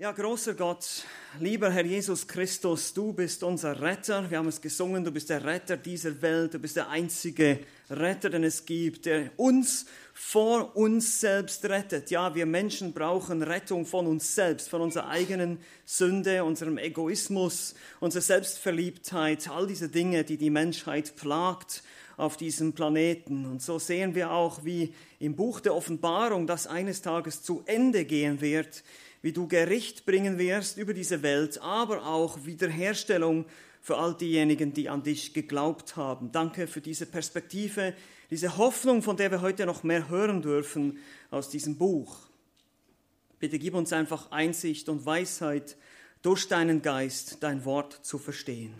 Ja, großer Gott, lieber Herr Jesus Christus, du bist unser Retter. Wir haben es gesungen, du bist der Retter dieser Welt, du bist der einzige Retter, den es gibt, der uns vor uns selbst rettet. Ja, wir Menschen brauchen Rettung von uns selbst, von unserer eigenen Sünde, unserem Egoismus, unserer Selbstverliebtheit, all diese Dinge, die die Menschheit plagt auf diesem Planeten. Und so sehen wir auch, wie im Buch der Offenbarung das eines Tages zu Ende gehen wird wie du Gericht bringen wirst über diese Welt, aber auch Wiederherstellung für all diejenigen, die an dich geglaubt haben. Danke für diese Perspektive, diese Hoffnung, von der wir heute noch mehr hören dürfen aus diesem Buch. Bitte gib uns einfach Einsicht und Weisheit, durch deinen Geist dein Wort zu verstehen.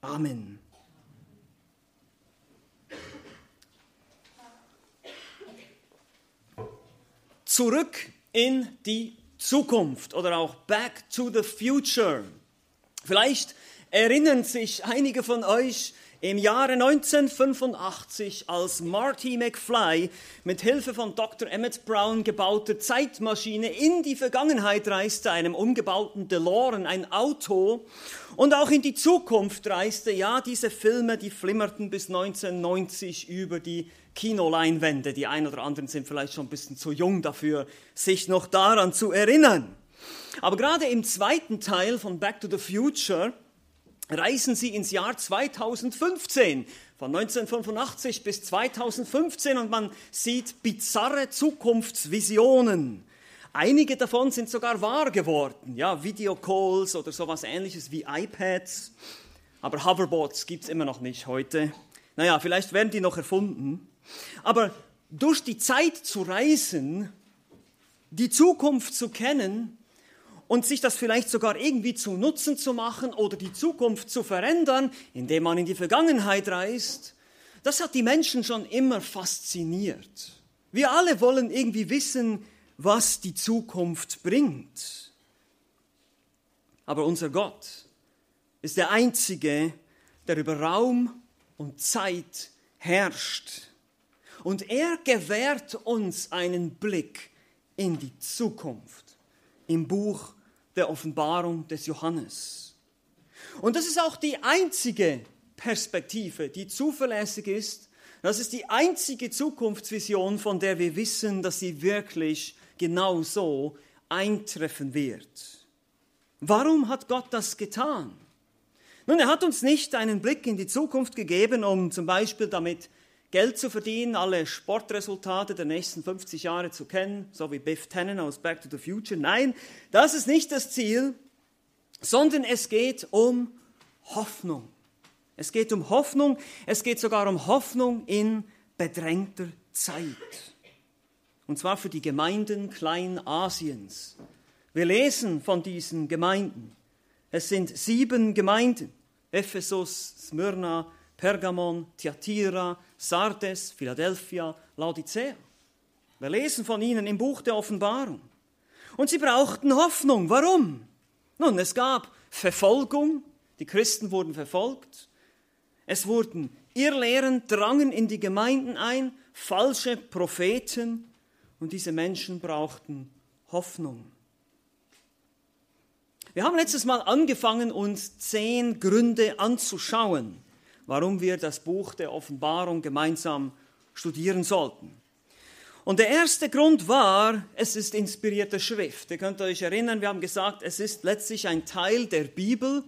Amen. Zurück in die Zukunft oder auch Back to the Future. Vielleicht erinnern sich einige von euch im Jahre 1985, als Marty McFly mit Hilfe von Dr. Emmett Brown gebaute Zeitmaschine in die Vergangenheit reiste, einem umgebauten DeLorean, ein Auto, und auch in die Zukunft reiste. Ja, diese Filme, die flimmerten bis 1990 über die Kinoleinwände. Die einen oder anderen sind vielleicht schon ein bisschen zu jung dafür, sich noch daran zu erinnern. Aber gerade im zweiten Teil von Back to the Future reisen sie ins Jahr 2015, von 1985 bis 2015 und man sieht bizarre Zukunftsvisionen. Einige davon sind sogar wahr geworden, ja, Videocalls oder sowas ähnliches wie iPads. Aber Hoverboards gibt es immer noch nicht heute. Naja, vielleicht werden die noch erfunden. Aber durch die Zeit zu reisen, die Zukunft zu kennen und sich das vielleicht sogar irgendwie zu Nutzen zu machen oder die Zukunft zu verändern, indem man in die Vergangenheit reist, das hat die Menschen schon immer fasziniert. Wir alle wollen irgendwie wissen, was die Zukunft bringt. Aber unser Gott ist der Einzige, der über Raum und Zeit herrscht. Und er gewährt uns einen Blick in die Zukunft im Buch der Offenbarung des Johannes. Und das ist auch die einzige Perspektive, die zuverlässig ist. Das ist die einzige Zukunftsvision, von der wir wissen, dass sie wirklich genau so eintreffen wird. Warum hat Gott das getan? Nun, er hat uns nicht einen Blick in die Zukunft gegeben, um zum Beispiel damit Geld zu verdienen, alle Sportresultate der nächsten 50 Jahre zu kennen, so wie Biff Tannen aus Back to the Future. Nein, das ist nicht das Ziel, sondern es geht um Hoffnung. Es geht um Hoffnung, es geht sogar um Hoffnung in bedrängter Zeit. Und zwar für die Gemeinden Kleinasiens. Wir lesen von diesen Gemeinden. Es sind sieben Gemeinden. Ephesus, Smyrna, Pergamon, Thyatira, Sardes, Philadelphia, Laodicea. Wir lesen von ihnen im Buch der Offenbarung. Und sie brauchten Hoffnung. Warum? Nun, es gab Verfolgung, die Christen wurden verfolgt. Es wurden Irrlehren drangen in die Gemeinden ein, falsche Propheten und diese Menschen brauchten Hoffnung. Wir haben letztes Mal angefangen, uns zehn Gründe anzuschauen, warum wir das Buch der Offenbarung gemeinsam studieren sollten. Und der erste Grund war, es ist inspirierte Schrift. Ihr könnt euch erinnern, wir haben gesagt, es ist letztlich ein Teil der Bibel.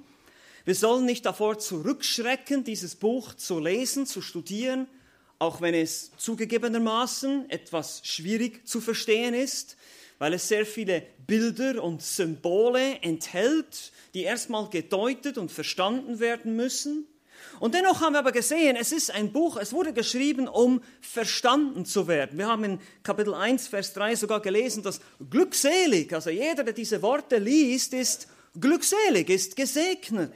Wir sollen nicht davor zurückschrecken, dieses Buch zu lesen, zu studieren, auch wenn es zugegebenermaßen etwas schwierig zu verstehen ist, weil es sehr viele Bilder und Symbole enthält, die erstmal gedeutet und verstanden werden müssen. Und dennoch haben wir aber gesehen, es ist ein Buch, es wurde geschrieben, um verstanden zu werden. Wir haben in Kapitel 1, Vers 3 sogar gelesen, dass glückselig, also jeder, der diese Worte liest, ist glückselig, ist gesegnet.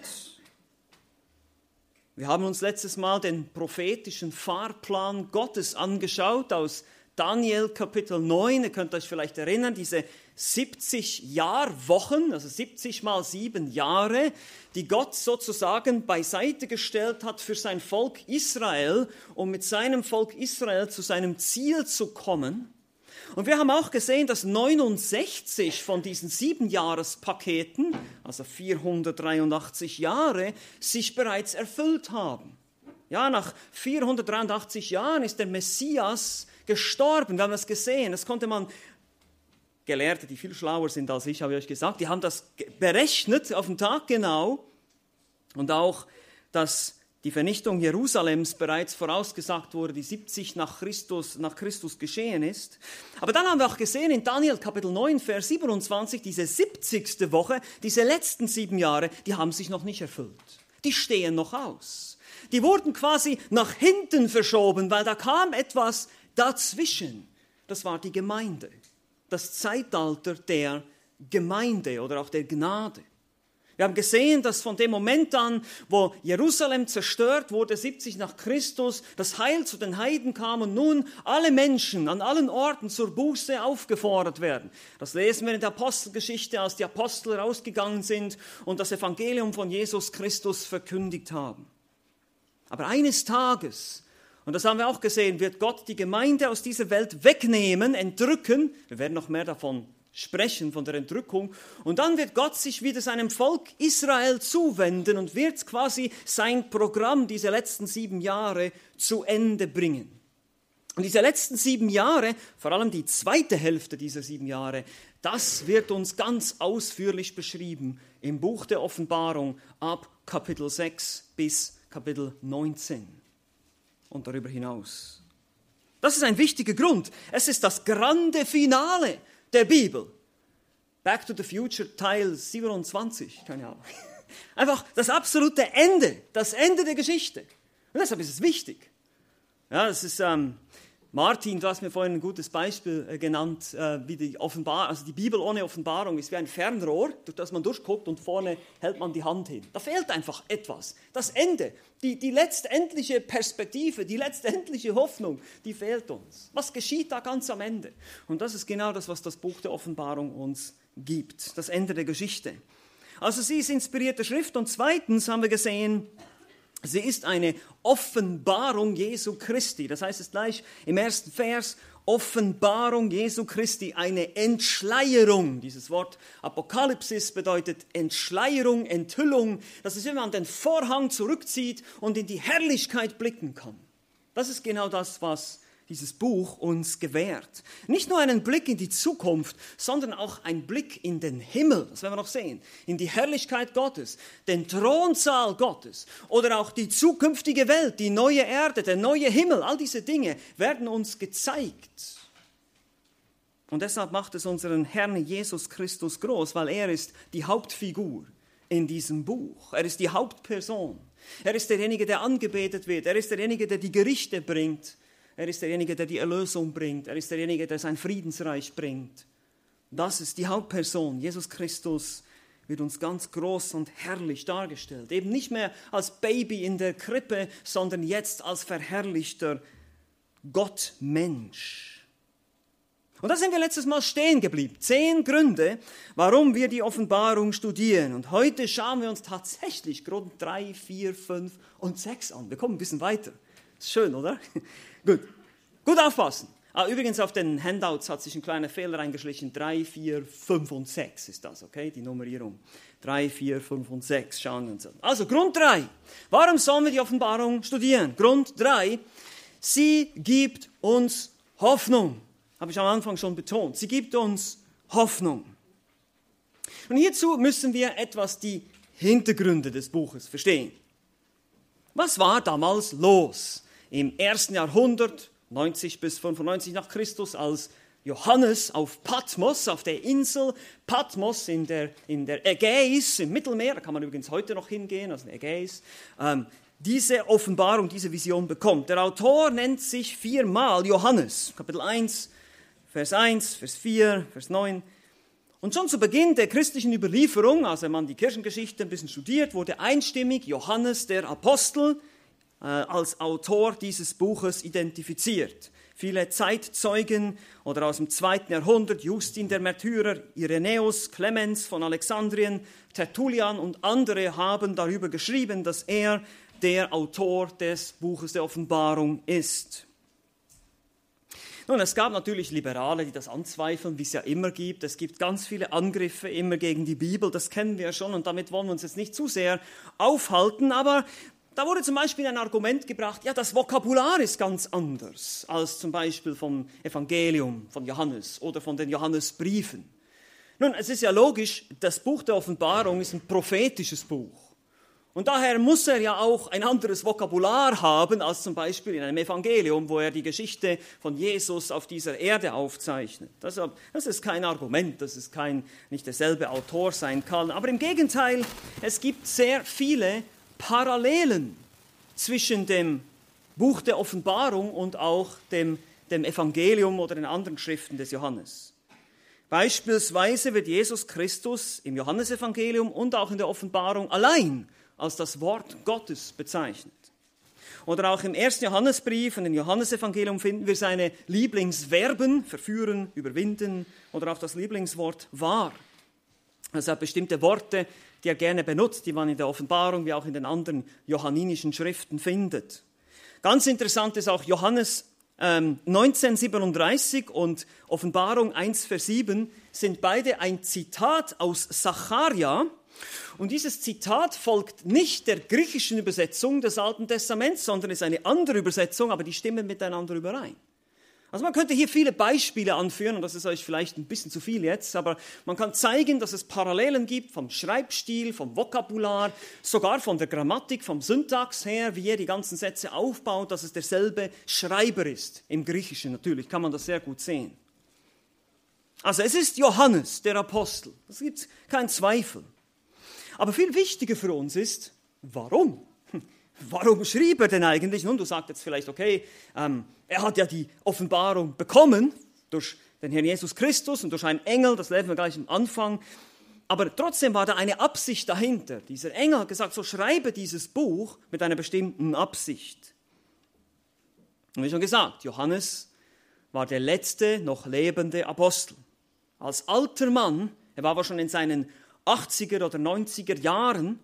Wir haben uns letztes Mal den prophetischen Fahrplan Gottes angeschaut aus Daniel Kapitel 9. Ihr könnt euch vielleicht erinnern, diese 70 Jahrwochen, also 70 mal sieben Jahre, die Gott sozusagen beiseite gestellt hat für sein Volk Israel, um mit seinem Volk Israel zu seinem Ziel zu kommen. Und wir haben auch gesehen, dass 69 von diesen sieben Jahrespaketen, also 483 Jahre, sich bereits erfüllt haben. Ja, nach 483 Jahren ist der Messias gestorben. Wir haben das gesehen. Das konnte man Gelehrte, die viel schlauer sind als ich, habe ich euch gesagt, die haben das berechnet auf den Tag genau und auch, dass die Vernichtung Jerusalems bereits vorausgesagt wurde, die 70 nach Christus, nach Christus geschehen ist. Aber dann haben wir auch gesehen in Daniel Kapitel 9, Vers 27, diese 70. Woche, diese letzten sieben Jahre, die haben sich noch nicht erfüllt. Die stehen noch aus. Die wurden quasi nach hinten verschoben, weil da kam etwas dazwischen. Das war die Gemeinde das Zeitalter der Gemeinde oder auch der Gnade. Wir haben gesehen, dass von dem Moment an, wo Jerusalem zerstört wurde, 70 nach Christus, das Heil zu den Heiden kam und nun alle Menschen an allen Orten zur Buße aufgefordert werden. Das lesen wir in der Apostelgeschichte, als die Apostel rausgegangen sind und das Evangelium von Jesus Christus verkündigt haben. Aber eines Tages und das haben wir auch gesehen, wird Gott die Gemeinde aus dieser Welt wegnehmen, entrücken. Wir werden noch mehr davon sprechen, von der Entrückung. Und dann wird Gott sich wieder seinem Volk Israel zuwenden und wird quasi sein Programm diese letzten sieben Jahre zu Ende bringen. Und diese letzten sieben Jahre, vor allem die zweite Hälfte dieser sieben Jahre, das wird uns ganz ausführlich beschrieben im Buch der Offenbarung ab Kapitel 6 bis Kapitel 19 und darüber hinaus. Das ist ein wichtiger Grund. Es ist das grande Finale der Bibel. Back to the Future Teil 27, keine Ahnung. Einfach das absolute Ende, das Ende der Geschichte. Und deshalb ist es wichtig. Ja, das ist, ähm, Martin, du hast mir vorhin ein gutes Beispiel äh, genannt, äh, wie die Offenbar also die Bibel ohne Offenbarung ist wie ein Fernrohr, durch das man durchguckt und vorne hält man die Hand hin. Da fehlt einfach etwas. Das Ende, die, die letztendliche Perspektive, die letztendliche Hoffnung, die fehlt uns. Was geschieht da ganz am Ende? Und das ist genau das, was das Buch der Offenbarung uns gibt, das Ende der Geschichte. Also sie ist inspirierte Schrift und zweitens haben wir gesehen, Sie ist eine Offenbarung Jesu Christi. Das heißt es gleich im ersten Vers, Offenbarung Jesu Christi, eine Entschleierung. Dieses Wort Apokalypsis bedeutet Entschleierung, Enthüllung. Das ist, wenn man den Vorhang zurückzieht und in die Herrlichkeit blicken kann. Das ist genau das, was dieses Buch uns gewährt. Nicht nur einen Blick in die Zukunft, sondern auch einen Blick in den Himmel, das werden wir noch sehen, in die Herrlichkeit Gottes, den Thronsaal Gottes oder auch die zukünftige Welt, die neue Erde, der neue Himmel, all diese Dinge werden uns gezeigt. Und deshalb macht es unseren Herrn Jesus Christus groß, weil er ist die Hauptfigur in diesem Buch. Er ist die Hauptperson. Er ist derjenige, der angebetet wird. Er ist derjenige, der die Gerichte bringt. Er ist derjenige, der die Erlösung bringt. Er ist derjenige, der sein Friedensreich bringt. Das ist die Hauptperson. Jesus Christus wird uns ganz groß und herrlich dargestellt. Eben nicht mehr als Baby in der Krippe, sondern jetzt als verherrlichter Gottmensch. Und da sind wir letztes Mal stehen geblieben. Zehn Gründe, warum wir die Offenbarung studieren. Und heute schauen wir uns tatsächlich Grund drei, vier, fünf und sechs an. Wir kommen ein bisschen weiter. Ist schön, oder? Gut. Gut aufpassen. Ah, übrigens auf den Handouts hat sich ein kleiner Fehler eingeschlichen. 3, 4, 5 und 6 ist das, okay? Die Nummerierung. 3, 4, 5 und 6 schauen wir uns an. Also Grund 3. Warum sollen wir die Offenbarung studieren? Grund 3. Sie gibt uns Hoffnung. Habe ich am Anfang schon betont. Sie gibt uns Hoffnung. Und hierzu müssen wir etwas die Hintergründe des Buches verstehen. Was war damals los? Im ersten Jahrhundert, 90 bis 95 nach Christus, als Johannes auf Patmos, auf der Insel Patmos in der, in der Ägäis, im Mittelmeer, da kann man übrigens heute noch hingehen, also Ägäis, ähm, diese Offenbarung, diese Vision bekommt. Der Autor nennt sich viermal Johannes, Kapitel 1, Vers 1, Vers 4, Vers 9. Und schon zu Beginn der christlichen Überlieferung, als man die Kirchengeschichte ein bisschen studiert, wurde einstimmig Johannes der Apostel als Autor dieses Buches identifiziert. Viele Zeitzeugen oder aus dem zweiten Jahrhundert, Justin der Märtyrer, Irenäus, Clemens von Alexandrien, Tertullian und andere haben darüber geschrieben, dass er der Autor des Buches der Offenbarung ist. Nun, es gab natürlich Liberale, die das anzweifeln, wie es ja immer gibt. Es gibt ganz viele Angriffe immer gegen die Bibel, das kennen wir schon und damit wollen wir uns jetzt nicht zu sehr aufhalten. Aber da wurde zum Beispiel ein Argument gebracht, ja, das Vokabular ist ganz anders als zum Beispiel vom Evangelium von Johannes oder von den Johannesbriefen. Nun, es ist ja logisch, das Buch der Offenbarung ist ein prophetisches Buch. Und daher muss er ja auch ein anderes Vokabular haben als zum Beispiel in einem Evangelium, wo er die Geschichte von Jesus auf dieser Erde aufzeichnet. Das, das ist kein Argument, dass es kein, nicht derselbe Autor sein kann. Aber im Gegenteil, es gibt sehr viele Parallelen zwischen dem Buch der Offenbarung und auch dem, dem Evangelium oder den anderen Schriften des Johannes. Beispielsweise wird Jesus Christus im Johannesevangelium und auch in der Offenbarung allein als das Wort Gottes bezeichnet. Oder auch im ersten Johannesbrief und im Johannesevangelium finden wir seine Lieblingsverben, verführen, überwinden oder auch das Lieblingswort wahr. Also er hat bestimmte Worte, die er gerne benutzt, die man in der Offenbarung wie auch in den anderen johanninischen Schriften findet. Ganz interessant ist auch Johannes ähm, 1937 und Offenbarung 1, Vers 7 sind beide ein Zitat aus Zacharia, und dieses Zitat folgt nicht der griechischen Übersetzung des Alten Testaments, sondern ist eine andere Übersetzung, aber die stimmen miteinander überein. Also man könnte hier viele Beispiele anführen, und das ist euch vielleicht ein bisschen zu viel jetzt, aber man kann zeigen, dass es Parallelen gibt vom Schreibstil, vom Vokabular, sogar von der Grammatik, vom Syntax her, wie er die ganzen Sätze aufbaut, dass es derselbe Schreiber ist. Im Griechischen natürlich kann man das sehr gut sehen. Also es ist Johannes, der Apostel. Das gibt keinen Zweifel. Aber viel wichtiger für uns ist, warum? Warum schrieb er denn eigentlich? Nun, du sagst jetzt vielleicht, okay, ähm, er hat ja die Offenbarung bekommen durch den Herrn Jesus Christus und durch einen Engel, das lesen wir gleich am Anfang. Aber trotzdem war da eine Absicht dahinter. Dieser Engel hat gesagt, so schreibe dieses Buch mit einer bestimmten Absicht. Und wie schon gesagt, Johannes war der letzte noch lebende Apostel. Als alter Mann, er war aber schon in seinen 80er oder 90er Jahren,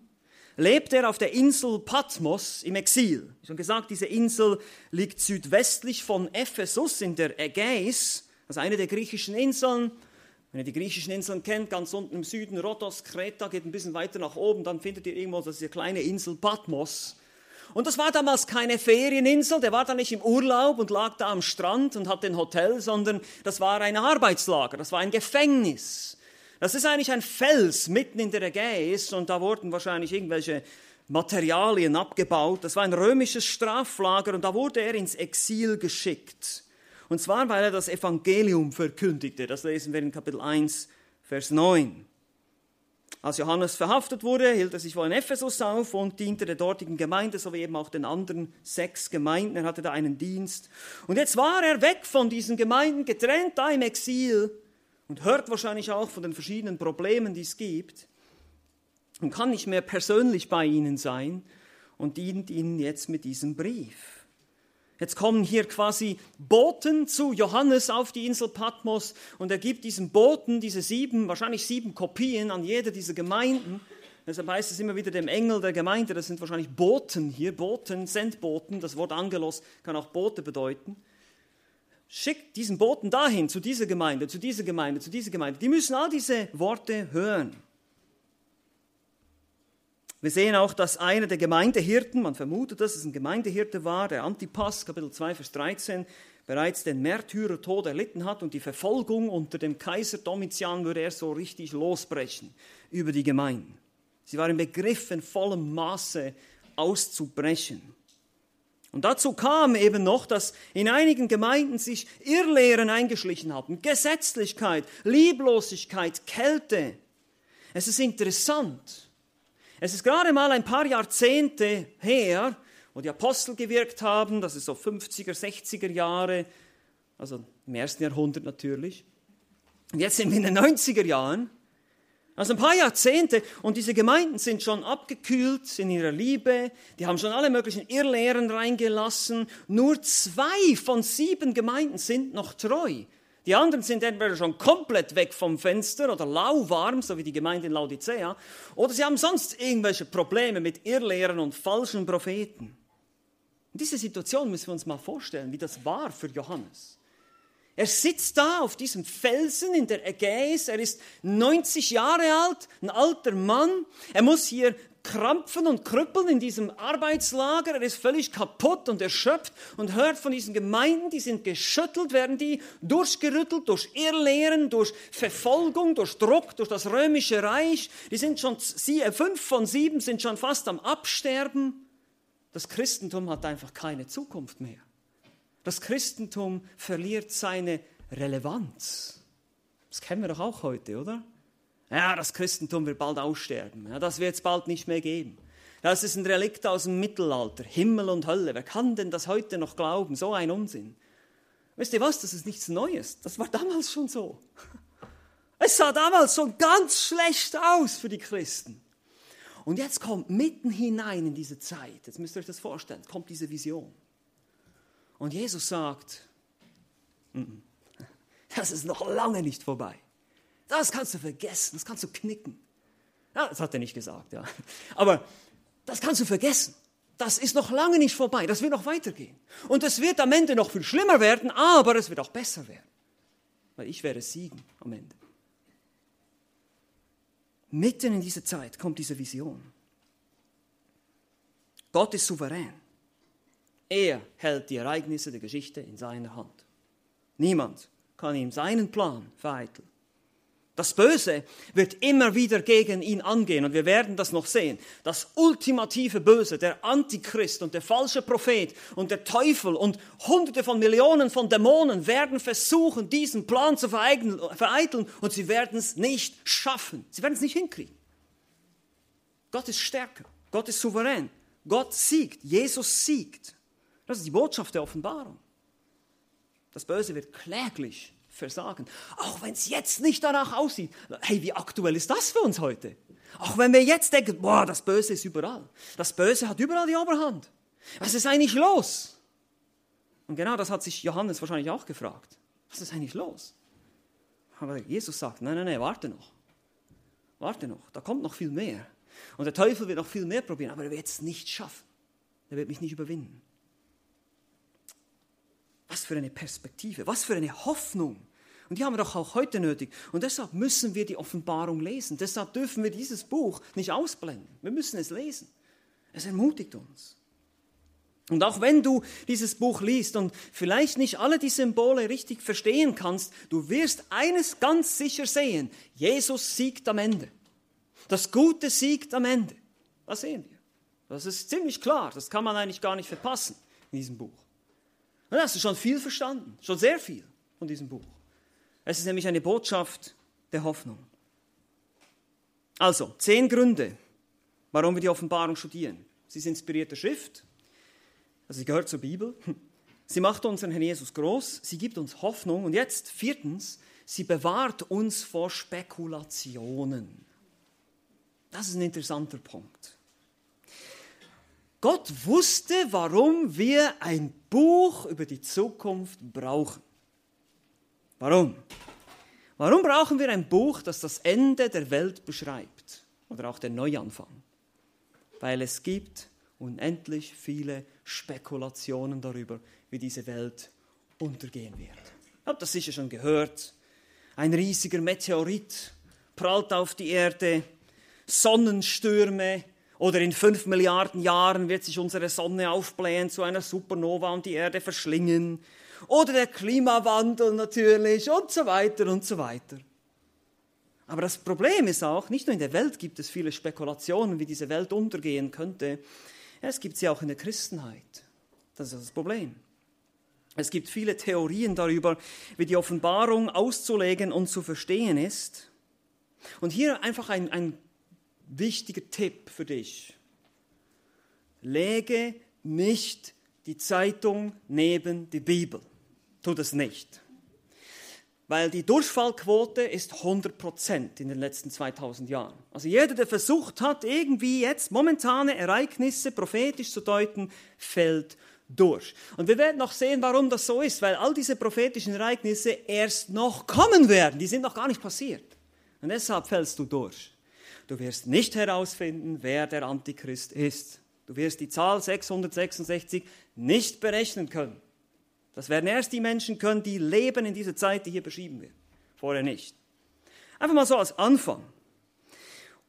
lebt er auf der Insel Patmos im Exil. Wie schon gesagt, diese Insel liegt südwestlich von Ephesus in der Ägäis, also eine der griechischen Inseln. Wenn ihr die griechischen Inseln kennt, ganz unten im Süden, Rhodos, Kreta, geht ein bisschen weiter nach oben, dann findet ihr irgendwo diese kleine Insel Patmos. Und das war damals keine Ferieninsel, der war da nicht im Urlaub und lag da am Strand und hat ein Hotel, sondern das war ein Arbeitslager, das war ein Gefängnis. Das ist eigentlich ein Fels mitten in der Ägäis und da wurden wahrscheinlich irgendwelche Materialien abgebaut. Das war ein römisches Straflager und da wurde er ins Exil geschickt. Und zwar, weil er das Evangelium verkündigte. Das lesen wir in Kapitel 1, Vers 9. Als Johannes verhaftet wurde, hielt er sich wohl in Ephesus auf und diente der dortigen Gemeinde sowie eben auch den anderen sechs Gemeinden. Er hatte da einen Dienst. Und jetzt war er weg von diesen Gemeinden, getrennt da im Exil und hört wahrscheinlich auch von den verschiedenen Problemen, die es gibt und kann nicht mehr persönlich bei ihnen sein und dient ihnen jetzt mit diesem Brief. Jetzt kommen hier quasi Boten zu Johannes auf die Insel Patmos und er gibt diesen Boten diese sieben, wahrscheinlich sieben Kopien an jede dieser Gemeinden. Deshalb heißt es immer wieder dem Engel der Gemeinde, das sind wahrscheinlich Boten hier, Boten, Sendboten, das Wort Angelos kann auch Bote bedeuten schickt diesen Boten dahin, zu dieser Gemeinde, zu dieser Gemeinde, zu dieser Gemeinde. Die müssen all diese Worte hören. Wir sehen auch, dass einer der Gemeindehirten, man vermutet, dass es ein Gemeindehirte war, der Antipas, Kapitel 2, Vers 13, bereits den Märtyrertod erlitten hat und die Verfolgung unter dem Kaiser Domitian würde er so richtig losbrechen über die Gemeinden. Sie waren im Begriff, in vollem Maße auszubrechen. Und dazu kam eben noch, dass in einigen Gemeinden sich Irrlehren eingeschlichen haben. Gesetzlichkeit, Lieblosigkeit, Kälte. Es ist interessant. Es ist gerade mal ein paar Jahrzehnte her, wo die Apostel gewirkt haben, das ist so 50er, 60er Jahre, also im ersten Jahrhundert natürlich. Und jetzt sind wir in den 90er Jahren. Also ein paar Jahrzehnte und diese Gemeinden sind schon abgekühlt in ihrer Liebe, die haben schon alle möglichen Irrlehren reingelassen. Nur zwei von sieben Gemeinden sind noch treu. Die anderen sind entweder schon komplett weg vom Fenster oder lauwarm, so wie die Gemeinde in Laodicea, oder sie haben sonst irgendwelche Probleme mit Irrlehren und falschen Propheten. In dieser Situation müssen wir uns mal vorstellen, wie das war für Johannes. Er sitzt da auf diesem Felsen in der Ägäis. Er ist 90 Jahre alt, ein alter Mann. Er muss hier krampfen und krüppeln in diesem Arbeitslager. Er ist völlig kaputt und erschöpft und hört von diesen Gemeinden, die sind geschüttelt, werden die durchgerüttelt durch Irrlehren, durch Verfolgung, durch Druck, durch das römische Reich. Die sind schon, sie, fünf von sieben sind schon fast am Absterben. Das Christentum hat einfach keine Zukunft mehr. Das Christentum verliert seine Relevanz. Das kennen wir doch auch heute, oder? Ja, das Christentum wird bald aussterben. Ja, das wird es bald nicht mehr geben. Das ist ein Relikt aus dem Mittelalter. Himmel und Hölle. Wer kann denn das heute noch glauben? So ein Unsinn. Wisst ihr was? Das ist nichts Neues. Das war damals schon so. Es sah damals schon ganz schlecht aus für die Christen. Und jetzt kommt mitten hinein in diese Zeit, jetzt müsst ihr euch das vorstellen, kommt diese Vision. Und Jesus sagt, das ist noch lange nicht vorbei. Das kannst du vergessen, das kannst du knicken. Ja, das hat er nicht gesagt, ja. Aber das kannst du vergessen. Das ist noch lange nicht vorbei, das wird noch weitergehen. Und es wird am Ende noch viel schlimmer werden, aber es wird auch besser werden. Weil ich werde siegen am Ende. Mitten in diese Zeit kommt diese Vision. Gott ist souverän. Er hält die Ereignisse der Geschichte in seiner Hand. Niemand kann ihm seinen Plan vereiteln. Das Böse wird immer wieder gegen ihn angehen und wir werden das noch sehen. Das ultimative Böse, der Antichrist und der falsche Prophet und der Teufel und hunderte von Millionen von Dämonen werden versuchen, diesen Plan zu vereiteln und sie werden es nicht schaffen. Sie werden es nicht hinkriegen. Gott ist stärker, Gott ist souverän, Gott siegt, Jesus siegt. Das ist die Botschaft der Offenbarung. Das Böse wird kläglich versagen. Auch wenn es jetzt nicht danach aussieht. Hey, wie aktuell ist das für uns heute? Auch wenn wir jetzt denken, boah, das Böse ist überall. Das Böse hat überall die Oberhand. Was ist eigentlich los? Und genau das hat sich Johannes wahrscheinlich auch gefragt. Was ist eigentlich los? Aber Jesus sagt, nein, nein, nein, warte noch. Warte noch, da kommt noch viel mehr. Und der Teufel wird noch viel mehr probieren, aber er wird es nicht schaffen. Er wird mich nicht überwinden. Für eine Perspektive, was für eine Hoffnung. Und die haben wir doch auch heute nötig. Und deshalb müssen wir die Offenbarung lesen. Deshalb dürfen wir dieses Buch nicht ausblenden. Wir müssen es lesen. Es ermutigt uns. Und auch wenn du dieses Buch liest und vielleicht nicht alle die Symbole richtig verstehen kannst, du wirst eines ganz sicher sehen. Jesus siegt am Ende. Das Gute siegt am Ende. Das sehen wir. Das ist ziemlich klar. Das kann man eigentlich gar nicht verpassen in diesem Buch. Dann hast du schon viel verstanden, schon sehr viel von diesem Buch. Es ist nämlich eine Botschaft der Hoffnung. Also, zehn Gründe, warum wir die Offenbarung studieren. Sie ist inspirierte Schrift, also sie gehört zur Bibel. Sie macht unseren Herrn Jesus groß, sie gibt uns Hoffnung und jetzt viertens, sie bewahrt uns vor Spekulationen. Das ist ein interessanter Punkt. Gott wusste, warum wir ein Buch über die Zukunft brauchen. Warum? Warum brauchen wir ein Buch, das das Ende der Welt beschreibt oder auch den Neuanfang? Weil es gibt unendlich viele Spekulationen darüber, wie diese Welt untergehen wird. Ihr habt das sicher schon gehört. Ein riesiger Meteorit prallt auf die Erde, Sonnenstürme, oder in fünf Milliarden Jahren wird sich unsere Sonne aufblähen zu einer Supernova und die Erde verschlingen. Oder der Klimawandel natürlich und so weiter und so weiter. Aber das Problem ist auch, nicht nur in der Welt gibt es viele Spekulationen, wie diese Welt untergehen könnte, es gibt sie auch in der Christenheit. Das ist das Problem. Es gibt viele Theorien darüber, wie die Offenbarung auszulegen und zu verstehen ist. Und hier einfach ein, ein wichtiger Tipp für dich. Lege nicht die Zeitung neben die Bibel. Tu das nicht. Weil die Durchfallquote ist 100% in den letzten 2000 Jahren. Also jeder, der versucht hat, irgendwie jetzt momentane Ereignisse prophetisch zu deuten, fällt durch. Und wir werden noch sehen, warum das so ist, weil all diese prophetischen Ereignisse erst noch kommen werden. Die sind noch gar nicht passiert. Und deshalb fällst du durch. Du wirst nicht herausfinden, wer der Antichrist ist. Du wirst die Zahl 666 nicht berechnen können. Das werden erst die Menschen können, die leben in dieser Zeit, die hier beschrieben wird. Vorher nicht. Einfach mal so als Anfang.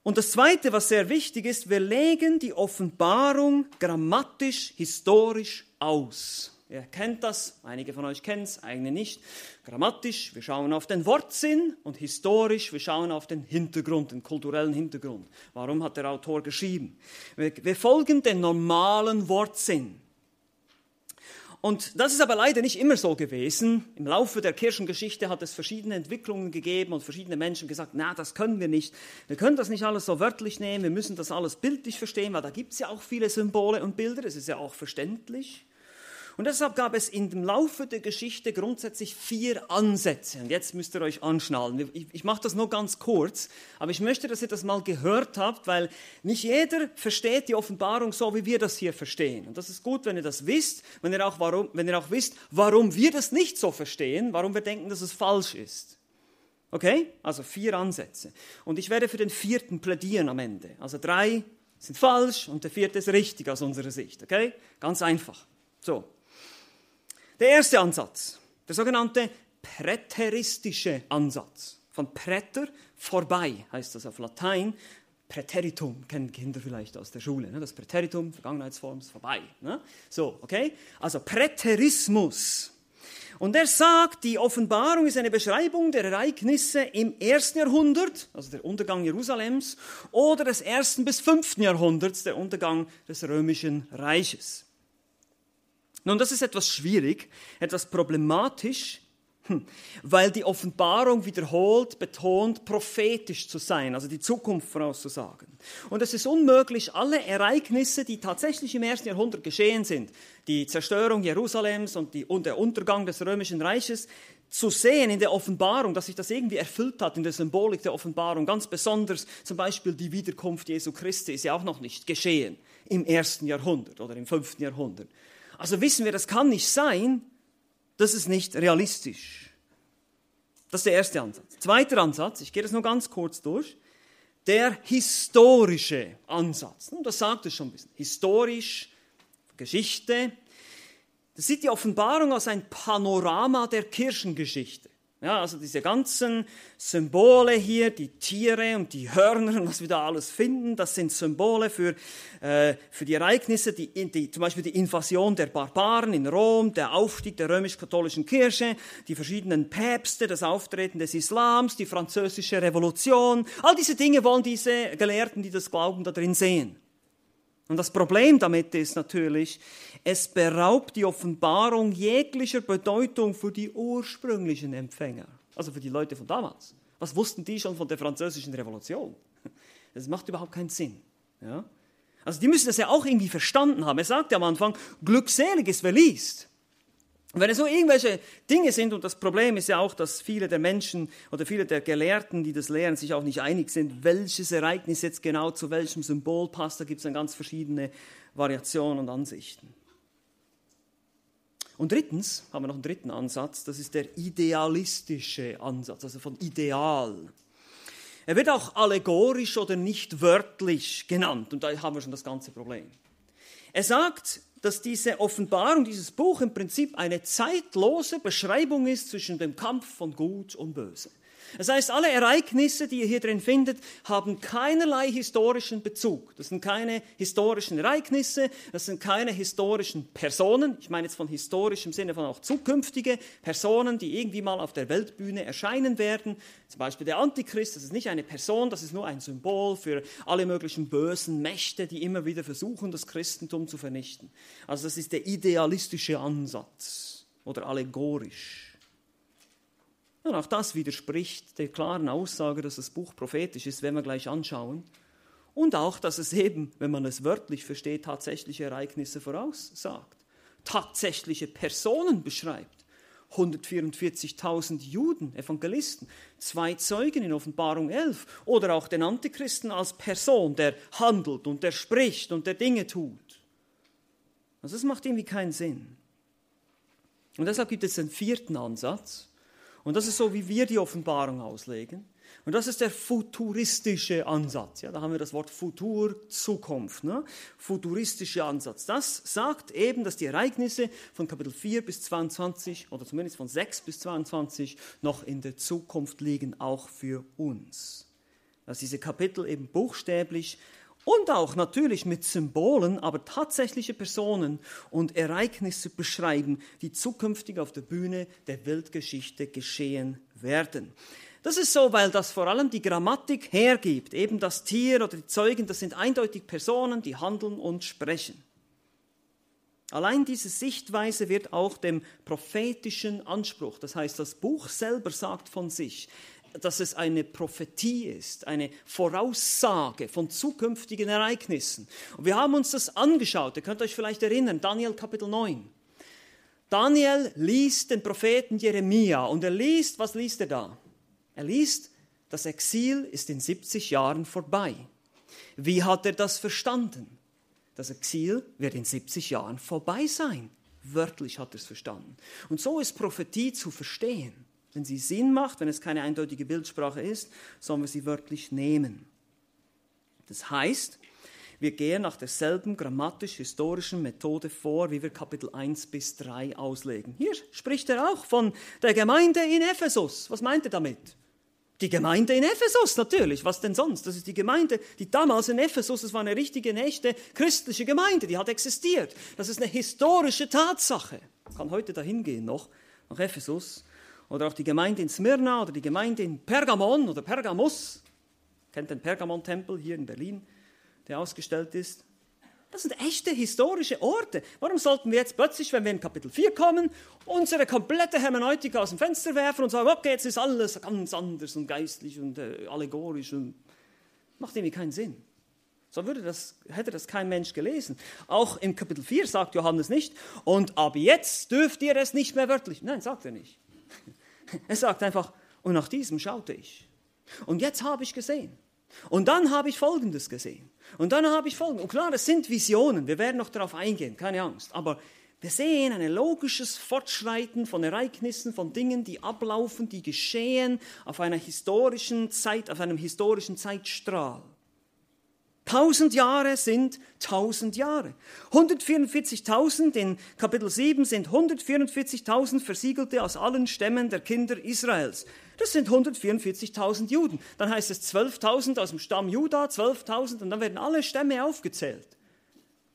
Und das Zweite, was sehr wichtig ist, wir legen die Offenbarung grammatisch, historisch aus. Ihr kennt das, einige von euch kennen es, einige nicht. Grammatisch, wir schauen auf den Wortsinn und historisch, wir schauen auf den Hintergrund, den kulturellen Hintergrund. Warum hat der Autor geschrieben? Wir, wir folgen dem normalen Wortsinn. Und das ist aber leider nicht immer so gewesen. Im Laufe der Kirchengeschichte hat es verschiedene Entwicklungen gegeben und verschiedene Menschen gesagt, na, das können wir nicht. Wir können das nicht alles so wörtlich nehmen, wir müssen das alles bildlich verstehen, weil da gibt es ja auch viele Symbole und Bilder, es ist ja auch verständlich. Und deshalb gab es in dem Laufe der Geschichte grundsätzlich vier Ansätze. Und jetzt müsst ihr euch anschnallen. Ich, ich mache das nur ganz kurz, aber ich möchte, dass ihr das mal gehört habt, weil nicht jeder versteht die Offenbarung so, wie wir das hier verstehen. Und das ist gut, wenn ihr das wisst, wenn ihr auch, warum, wenn ihr auch wisst, warum wir das nicht so verstehen, warum wir denken, dass es falsch ist. Okay? Also vier Ansätze. Und ich werde für den vierten plädieren am Ende. Also drei sind falsch und der vierte ist richtig aus unserer Sicht. Okay? Ganz einfach. So. Der erste Ansatz, der sogenannte präteristische Ansatz. Von präter, vorbei, heißt das auf Latein. Präteritum kennen Kinder vielleicht aus der Schule. Ne? Das Präteritum, Vergangenheitsform, ist vorbei. Ne? So, okay? Also Präterismus. Und er sagt, die Offenbarung ist eine Beschreibung der Ereignisse im ersten Jahrhundert, also der Untergang Jerusalems, oder des ersten bis fünften Jahrhunderts, der Untergang des römischen Reiches. Nun, das ist etwas schwierig, etwas problematisch, hm, weil die Offenbarung wiederholt betont, prophetisch zu sein, also die Zukunft vorauszusagen. Und es ist unmöglich, alle Ereignisse, die tatsächlich im ersten Jahrhundert geschehen sind, die Zerstörung Jerusalems und, die, und der Untergang des römischen Reiches, zu sehen in der Offenbarung, dass sich das irgendwie erfüllt hat in der Symbolik der Offenbarung. Ganz besonders zum Beispiel die Wiederkunft Jesu Christi ist ja auch noch nicht geschehen im ersten Jahrhundert oder im fünften Jahrhundert. Also wissen wir, das kann nicht sein, das ist nicht realistisch. Das ist der erste Ansatz. Zweiter Ansatz, ich gehe das nur ganz kurz durch, der historische Ansatz. Das sagt es schon ein bisschen. Historisch, Geschichte. Das sieht die Offenbarung als ein Panorama der Kirchengeschichte. Ja, also diese ganzen Symbole hier, die Tiere und die Hörner und was wir da alles finden, das sind Symbole für, äh, für die Ereignisse, die, die, zum Beispiel die Invasion der Barbaren in Rom, der Aufstieg der römisch-katholischen Kirche, die verschiedenen Päpste, das Auftreten des Islams, die französische Revolution. All diese Dinge wollen diese Gelehrten, die das glauben, da drin sehen. Und das Problem damit ist natürlich, es beraubt die Offenbarung jeglicher Bedeutung für die ursprünglichen Empfänger, also für die Leute von damals. Was wussten die schon von der französischen Revolution? Das macht überhaupt keinen Sinn. Ja? Also die müssen das ja auch irgendwie verstanden haben. Er sagte am Anfang, glückselig ist, wer liest. Und wenn es so irgendwelche Dinge sind, und das Problem ist ja auch, dass viele der Menschen oder viele der Gelehrten, die das lehren, sich auch nicht einig sind, welches Ereignis jetzt genau zu welchem Symbol passt, da gibt es dann ganz verschiedene Variationen und Ansichten. Und drittens haben wir noch einen dritten Ansatz, das ist der idealistische Ansatz, also von Ideal. Er wird auch allegorisch oder nicht wörtlich genannt, und da haben wir schon das ganze Problem. Er sagt, dass diese Offenbarung, dieses Buch im Prinzip eine zeitlose Beschreibung ist zwischen dem Kampf von Gut und Böse. Das heißt, alle Ereignisse, die ihr hier drin findet, haben keinerlei historischen Bezug. Das sind keine historischen Ereignisse, das sind keine historischen Personen. Ich meine jetzt von historisch im Sinne von auch zukünftige Personen, die irgendwie mal auf der Weltbühne erscheinen werden. Zum Beispiel der Antichrist, das ist nicht eine Person, das ist nur ein Symbol für alle möglichen bösen Mächte, die immer wieder versuchen, das Christentum zu vernichten. Also das ist der idealistische Ansatz oder allegorisch. Und auch das widerspricht der klaren Aussage, dass das Buch prophetisch ist, wenn wir gleich anschauen. Und auch, dass es eben, wenn man es wörtlich versteht, tatsächliche Ereignisse voraussagt, tatsächliche Personen beschreibt. 144.000 Juden, Evangelisten, zwei Zeugen in Offenbarung 11 oder auch den Antichristen als Person, der handelt und der spricht und der Dinge tut. Also das macht irgendwie keinen Sinn. Und deshalb gibt es einen vierten Ansatz, und das ist so, wie wir die Offenbarung auslegen. Und das ist der futuristische Ansatz. Ja, da haben wir das Wort Futur, Zukunft. Ne? Futuristischer Ansatz. Das sagt eben, dass die Ereignisse von Kapitel 4 bis 22 oder zumindest von 6 bis 22 noch in der Zukunft liegen, auch für uns. Dass diese Kapitel eben buchstäblich und auch natürlich mit Symbolen, aber tatsächliche Personen und Ereignisse beschreiben, die zukünftig auf der Bühne der Weltgeschichte geschehen werden. Das ist so, weil das vor allem die Grammatik hergibt. Eben das Tier oder die Zeugen, das sind eindeutig Personen, die handeln und sprechen. Allein diese Sichtweise wird auch dem prophetischen Anspruch, das heißt, das Buch selber sagt von sich, dass es eine Prophetie ist, eine Voraussage von zukünftigen Ereignissen. Und wir haben uns das angeschaut, ihr könnt euch vielleicht erinnern, Daniel Kapitel 9. Daniel liest den Propheten Jeremia und er liest, was liest er da? Er liest, das Exil ist in 70 Jahren vorbei. Wie hat er das verstanden? Das Exil wird in 70 Jahren vorbei sein. Wörtlich hat er es verstanden. Und so ist Prophetie zu verstehen. Wenn sie Sinn macht, wenn es keine eindeutige Bildsprache ist, sollen wir sie wörtlich nehmen. Das heißt, wir gehen nach derselben grammatisch-historischen Methode vor, wie wir Kapitel 1 bis 3 auslegen. Hier spricht er auch von der Gemeinde in Ephesus. Was meint er damit? Die Gemeinde in Ephesus natürlich, was denn sonst? Das ist die Gemeinde, die damals in Ephesus, das war eine richtige, echte christliche Gemeinde, die hat existiert. Das ist eine historische Tatsache. Man kann heute dahin gehen noch, nach Ephesus. Oder auch die Gemeinde in Smyrna oder die Gemeinde in Pergamon oder Pergamus. Kennt den Pergamon-Tempel hier in Berlin, der ausgestellt ist. Das sind echte historische Orte. Warum sollten wir jetzt plötzlich, wenn wir in Kapitel 4 kommen, unsere komplette Hermeneutik aus dem Fenster werfen und sagen, okay, jetzt ist alles ganz anders und geistlich und äh, allegorisch und macht irgendwie keinen Sinn. So würde das, hätte das kein Mensch gelesen. Auch im Kapitel 4 sagt Johannes nicht, und ab jetzt dürft ihr es nicht mehr wörtlich. Nein, sagt er nicht. Er sagt einfach, und nach diesem schaute ich. Und jetzt habe ich gesehen. Und dann habe ich Folgendes gesehen. Und dann habe ich Folgendes. Und klar, es sind Visionen. Wir werden noch darauf eingehen, keine Angst. Aber wir sehen ein logisches Fortschreiten von Ereignissen, von Dingen, die ablaufen, die geschehen auf einer historischen Zeit, auf einem historischen Zeitstrahl. Tausend Jahre sind tausend Jahre. 144.000 in Kapitel 7 sind 144.000 Versiegelte aus allen Stämmen der Kinder Israels. Das sind 144.000 Juden. Dann heißt es 12.000 aus dem Stamm Juda, 12.000 und dann werden alle Stämme aufgezählt.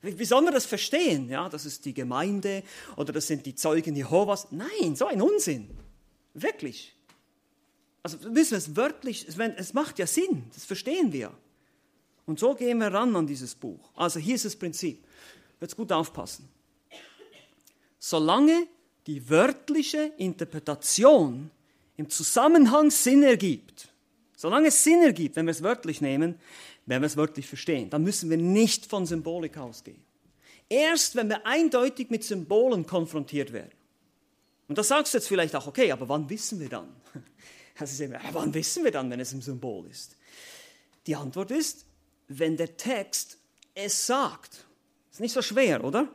Wie soll man das verstehen? Ja, das ist die Gemeinde oder das sind die Zeugen Jehovas. Nein, so ein Unsinn. Wirklich. Also wissen wir es wörtlich, es macht ja Sinn, das verstehen wir. Und so gehen wir ran an dieses Buch. Also hier ist das Prinzip. Jetzt gut aufpassen. Solange die wörtliche Interpretation im Zusammenhang Sinn ergibt, solange es Sinn ergibt, wenn wir es wörtlich nehmen, wenn wir es wörtlich verstehen, dann müssen wir nicht von Symbolik ausgehen. Erst wenn wir eindeutig mit Symbolen konfrontiert werden. Und da sagst du jetzt vielleicht auch, okay, aber wann wissen wir dann? Also, wann wissen wir dann, wenn es ein Symbol ist? Die Antwort ist, wenn der Text es sagt. Ist nicht so schwer, oder?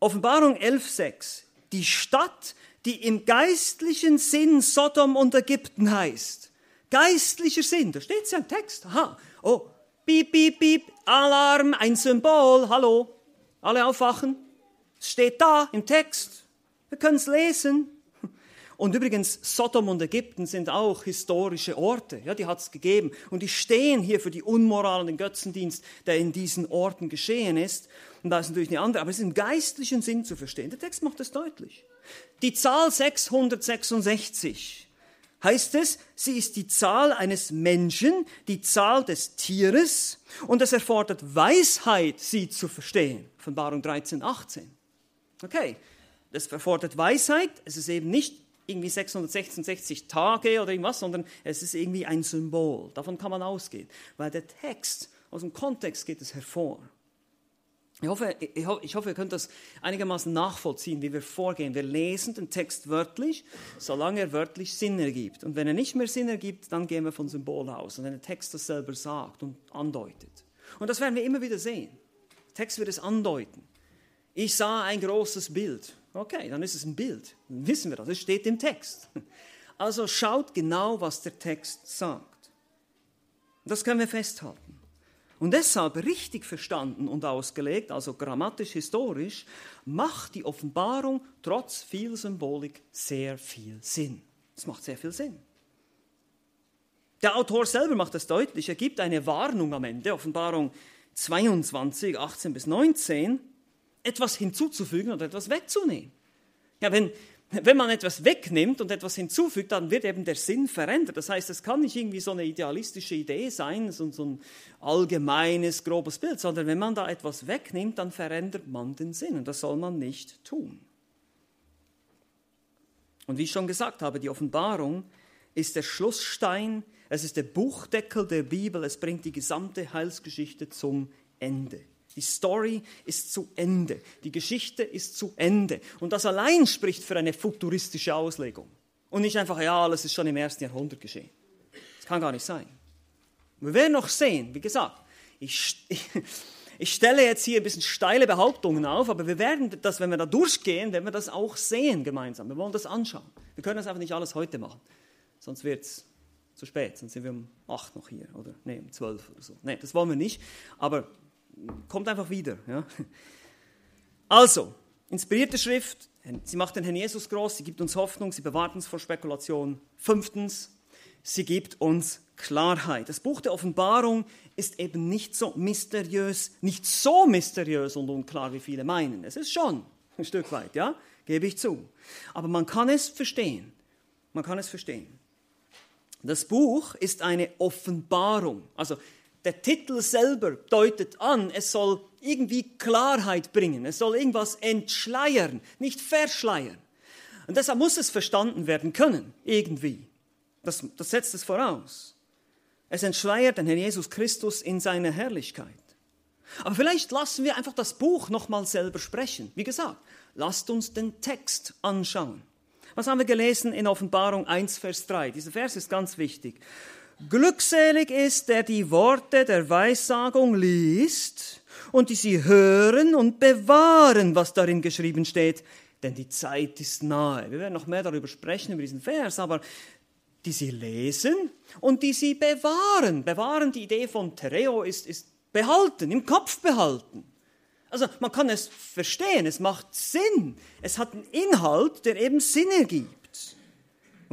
Offenbarung 11.6. Die Stadt, die im geistlichen Sinn Sodom und Ägypten heißt. Geistlicher Sinn, da steht es ja im Text. Aha. Oh, piep, piep, piep, Alarm, ein Symbol, hallo. Alle aufwachen. Es steht da im Text. Wir können es lesen. Und übrigens, Sodom und Ägypten sind auch historische Orte. Ja, die hat es gegeben. Und die stehen hier für die Unmoral und den Götzendienst, der in diesen Orten geschehen ist. Und da ist natürlich eine andere, aber es ist im geistlichen Sinn zu verstehen. Der Text macht es deutlich. Die Zahl 666 heißt es, sie ist die Zahl eines Menschen, die Zahl des Tieres und es erfordert Weisheit, sie zu verstehen. Offenbarung 13, 18. Okay, das erfordert Weisheit, es ist eben nicht irgendwie 666 Tage oder irgendwas, sondern es ist irgendwie ein Symbol. Davon kann man ausgehen, weil der Text, aus dem Kontext geht es hervor. Ich hoffe, ich hoffe, ihr könnt das einigermaßen nachvollziehen, wie wir vorgehen. Wir lesen den Text wörtlich, solange er wörtlich Sinn ergibt. Und wenn er nicht mehr Sinn ergibt, dann gehen wir von Symbol aus. Und wenn der Text das selber sagt und andeutet. Und das werden wir immer wieder sehen. Der Text wird es andeuten. Ich sah ein großes Bild. Okay, dann ist es ein Bild. Dann wissen wir das. Es steht im Text. Also schaut genau, was der Text sagt. Das können wir festhalten. Und deshalb richtig verstanden und ausgelegt, also grammatisch historisch, macht die Offenbarung trotz viel Symbolik sehr viel Sinn. Es macht sehr viel Sinn. Der Autor selber macht das deutlich. Er gibt eine Warnung am Ende, Offenbarung 22, 18 bis 19, etwas hinzuzufügen oder etwas wegzunehmen. Ja, wenn, wenn man etwas wegnimmt und etwas hinzufügt, dann wird eben der Sinn verändert. Das heißt, es kann nicht irgendwie so eine idealistische Idee sein, so, so ein allgemeines, grobes Bild, sondern wenn man da etwas wegnimmt, dann verändert man den Sinn und das soll man nicht tun. Und wie ich schon gesagt habe, die Offenbarung ist der Schlussstein, es ist der Buchdeckel der Bibel, es bringt die gesamte Heilsgeschichte zum Ende. Die Story ist zu Ende. Die Geschichte ist zu Ende. Und das allein spricht für eine futuristische Auslegung. Und nicht einfach, ja, alles ist schon im ersten Jahrhundert geschehen. Das kann gar nicht sein. Wir werden noch sehen, wie gesagt, ich, ich, ich stelle jetzt hier ein bisschen steile Behauptungen auf, aber wir werden das, wenn wir da durchgehen, werden wir das auch sehen gemeinsam. Wir wollen das anschauen. Wir können das einfach nicht alles heute machen. Sonst wird es zu spät. Sonst sind wir um 8 noch hier oder nee, um 12 oder so. Nee, das wollen wir nicht. Aber kommt einfach wieder. Ja? Also, inspirierte Schrift, sie macht den Herrn Jesus groß, sie gibt uns Hoffnung, sie bewahrt uns vor Spekulation. Fünftens, sie gibt uns Klarheit. Das Buch der Offenbarung ist eben nicht so mysteriös, nicht so mysteriös und unklar, wie viele meinen. Es ist schon ein Stück weit, ja, gebe ich zu. Aber man kann es verstehen. Man kann es verstehen. Das Buch ist eine Offenbarung. Also der Titel selber deutet an, es soll irgendwie Klarheit bringen, es soll irgendwas entschleiern, nicht verschleiern. Und deshalb muss es verstanden werden können, irgendwie. Das, das setzt es voraus. Es entschleiert den Herrn Jesus Christus in seiner Herrlichkeit. Aber vielleicht lassen wir einfach das Buch nochmal selber sprechen. Wie gesagt, lasst uns den Text anschauen. Was haben wir gelesen in Offenbarung 1, Vers 3? Dieser Vers ist ganz wichtig. Glückselig ist, der die Worte der Weissagung liest und die sie hören und bewahren, was darin geschrieben steht, denn die Zeit ist nahe. Wir werden noch mehr darüber sprechen, über diesen Vers, aber die sie lesen und die sie bewahren. Bewahren, die Idee von Tereo ist, ist behalten, im Kopf behalten. Also man kann es verstehen, es macht Sinn, es hat einen Inhalt, der eben Sinn ergibt.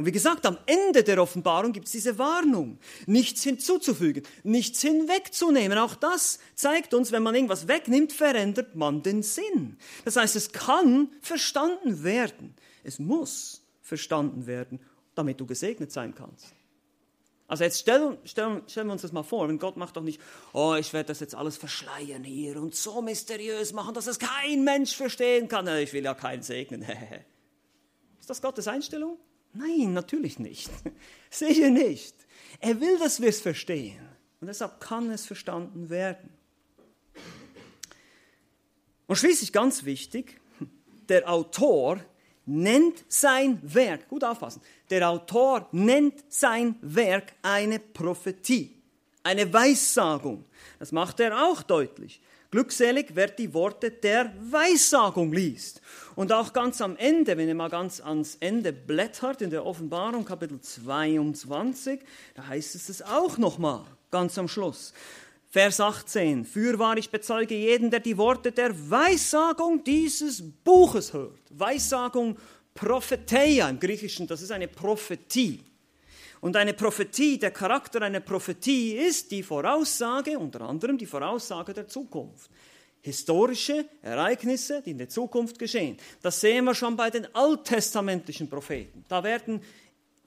Und wie gesagt, am Ende der Offenbarung gibt es diese Warnung, nichts hinzuzufügen, nichts hinwegzunehmen. Auch das zeigt uns, wenn man irgendwas wegnimmt, verändert man den Sinn. Das heißt, es kann verstanden werden. Es muss verstanden werden, damit du gesegnet sein kannst. Also jetzt stellen, stellen, stellen wir uns das mal vor, wenn Gott macht doch nicht, oh, ich werde das jetzt alles verschleiern hier und so mysteriös machen, dass es kein Mensch verstehen kann. Ich will ja keinen segnen. Ist das Gottes Einstellung? Nein, natürlich nicht. Sicher nicht. Er will, dass wir es verstehen. Und deshalb kann es verstanden werden. Und schließlich ganz wichtig, der Autor nennt sein Werk, gut aufpassen, der Autor nennt sein Werk eine Prophetie, eine Weissagung. Das macht er auch deutlich. Glückselig, wer die Worte der Weissagung liest. Und auch ganz am Ende, wenn ihr mal ganz ans Ende blättert, in der Offenbarung Kapitel 22, da heißt es es auch nochmal, ganz am Schluss. Vers 18. Fürwahr ich bezeuge jeden, der die Worte der Weissagung dieses Buches hört. Weissagung Propheteia im Griechischen, das ist eine Prophetie. Und eine Prophetie, der Charakter einer Prophetie ist die Voraussage, unter anderem die Voraussage der Zukunft. Historische Ereignisse, die in der Zukunft geschehen. Das sehen wir schon bei den alttestamentlichen Propheten. Da werden,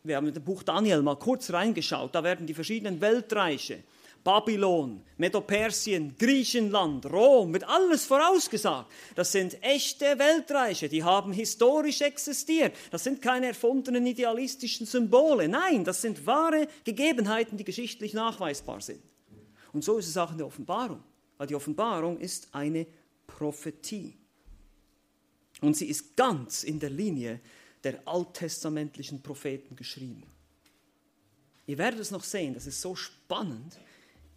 wir haben in das Buch Daniel mal kurz reingeschaut, da werden die verschiedenen Weltreiche, Babylon, Medopersien, Griechenland, Rom, wird alles vorausgesagt. Das sind echte Weltreiche, die haben historisch existiert. Das sind keine erfundenen idealistischen Symbole. Nein, das sind wahre Gegebenheiten, die geschichtlich nachweisbar sind. Und so ist es auch in der Offenbarung, weil die Offenbarung ist eine Prophetie. Und sie ist ganz in der Linie der alttestamentlichen Propheten geschrieben. Ihr werdet es noch sehen, das ist so spannend